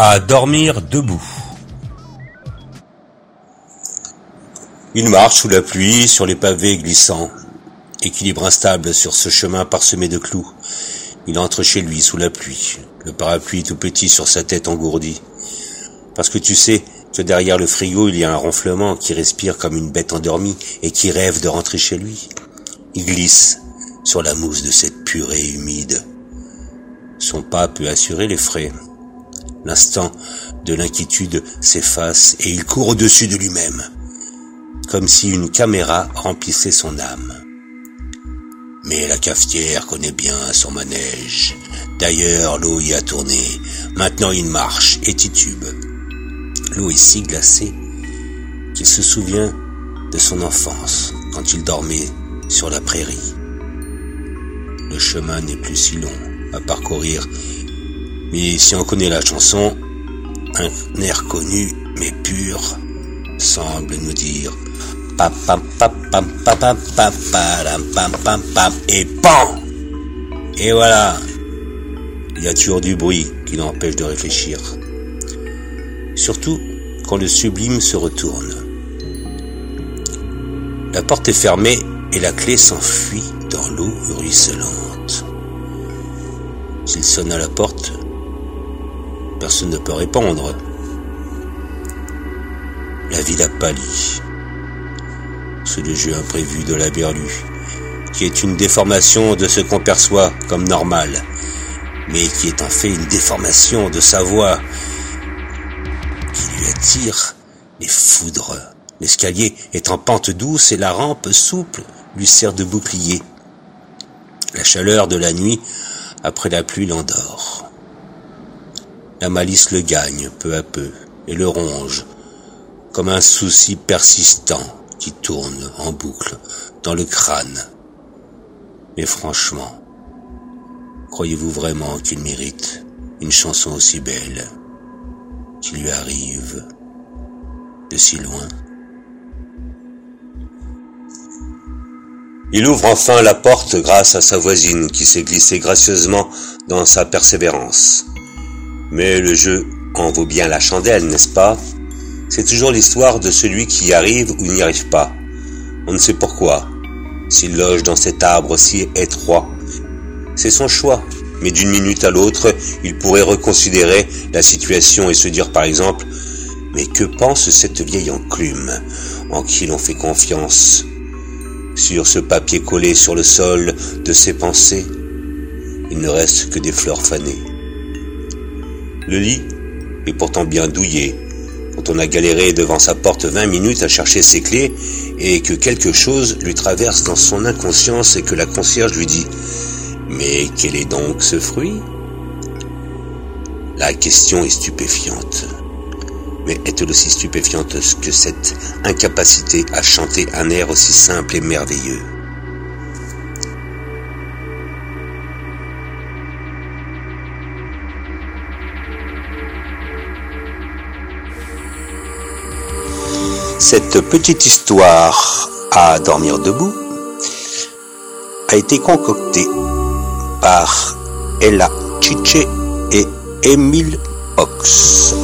à dormir debout. Il marche sous la pluie, sur les pavés glissants, équilibre instable sur ce chemin parsemé de clous. Il entre chez lui sous la pluie, le parapluie tout petit sur sa tête engourdie. Parce que tu sais que derrière le frigo, il y a un ronflement qui respire comme une bête endormie et qui rêve de rentrer chez lui. Il glisse sur la mousse de cette purée humide. Son pas peut assurer les frais. L'instant de l'inquiétude s'efface et il court au-dessus de lui-même, comme si une caméra remplissait son âme. Mais la cafetière connaît bien son manège. D'ailleurs, l'eau y a tourné. Maintenant, il marche et titube. L'eau est si glacée qu'il se souvient de son enfance quand il dormait sur la prairie. Le chemin n'est plus si long à parcourir mais si on connaît la chanson, un air connu mais pur semble nous dire et pan Et voilà Il y a toujours du bruit qui l'empêche de réfléchir. Surtout quand le sublime se retourne. La porte est fermée et la clé s'enfuit dans l'eau ruisselante. S'il sonne à la porte, Personne ne peut répondre. La ville a pâli. C'est le jeu imprévu de la berlue, qui est une déformation de ce qu'on perçoit comme normal, mais qui est en fait une déformation de sa voix, qui lui attire les foudres. L'escalier est en pente douce et la rampe souple lui sert de bouclier. La chaleur de la nuit après la pluie l'endort. La malice le gagne peu à peu et le ronge, comme un souci persistant qui tourne en boucle dans le crâne. Mais franchement, croyez-vous vraiment qu'il mérite une chanson aussi belle qui lui arrive de si loin? Il ouvre enfin la porte grâce à sa voisine qui s'est glissée gracieusement dans sa persévérance. Mais le jeu en vaut bien la chandelle, n'est-ce pas? C'est toujours l'histoire de celui qui y arrive ou n'y arrive pas. On ne sait pourquoi. S'il loge dans cet arbre si étroit, c'est son choix. Mais d'une minute à l'autre, il pourrait reconsidérer la situation et se dire par exemple, mais que pense cette vieille enclume en qui l'on fait confiance Sur ce papier collé sur le sol de ses pensées, il ne reste que des fleurs fanées. Le lit est pourtant bien douillé. Quand on a galéré devant sa porte vingt minutes à chercher ses clés et que quelque chose lui traverse dans son inconscience et que la concierge lui dit Mais quel est donc ce fruit? La question est stupéfiante. Mais est-elle aussi stupéfiante que cette incapacité à chanter un air aussi simple et merveilleux? Cette petite histoire à dormir debout a été concoctée par Ella Chiche et Emile Ox.